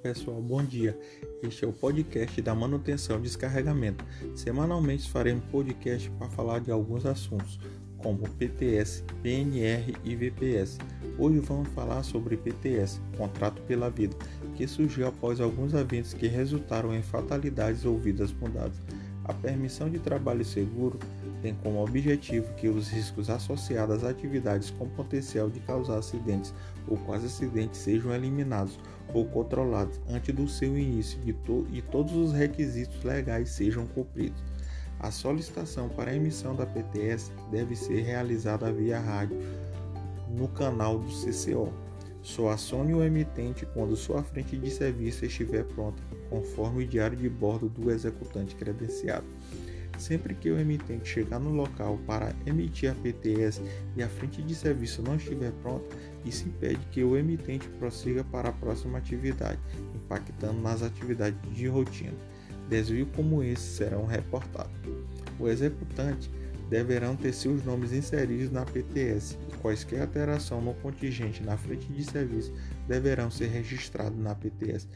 pessoal, bom dia. Este é o podcast da manutenção e descarregamento. Semanalmente faremos podcast para falar de alguns assuntos, como PTS, PNR e VPS. Hoje vamos falar sobre PTS, Contrato pela Vida, que surgiu após alguns eventos que resultaram em fatalidades ou vidas mudadas. A permissão de trabalho seguro tem como objetivo que os riscos associados às atividades com potencial de causar acidentes ou quase acidentes sejam eliminados ou controlados antes do seu início to e todos os requisitos legais sejam cumpridos. A solicitação para a emissão da PTS deve ser realizada via rádio no canal do CCO. Só acione o emitente quando sua frente de serviço estiver pronta, conforme o diário de bordo do executante credenciado. Sempre que o emitente chegar no local para emitir a PTS e a frente de serviço não estiver pronta, isso impede que o emitente prossiga para a próxima atividade, impactando nas atividades de rotina. Desvio como esse serão reportados. O executante deverão ter seus nomes inseridos na PTS e quaisquer alteração no contingente na frente de serviço deverão ser registrados na PTS.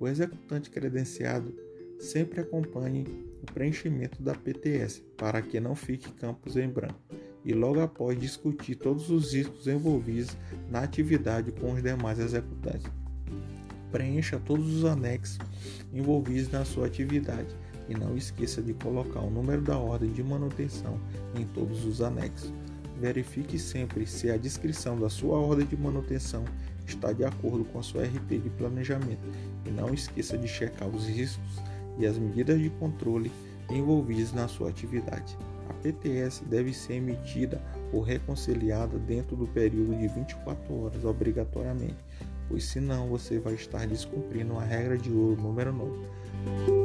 O executante credenciado sempre acompanhe o preenchimento da PTS para que não fique campos em branco e logo após discutir todos os riscos envolvidos na atividade com os demais executantes. Preencha todos os anexos envolvidos na sua atividade e não esqueça de colocar o número da ordem de manutenção em todos os anexos. Verifique sempre se a descrição da sua ordem de manutenção está de acordo com a sua RT de planejamento e não esqueça de checar os riscos e as medidas de controle envolvidas na sua atividade. A PTS deve ser emitida ou reconciliada dentro do período de 24 horas obrigatoriamente, pois senão você vai estar descumprindo a regra de ouro número 9.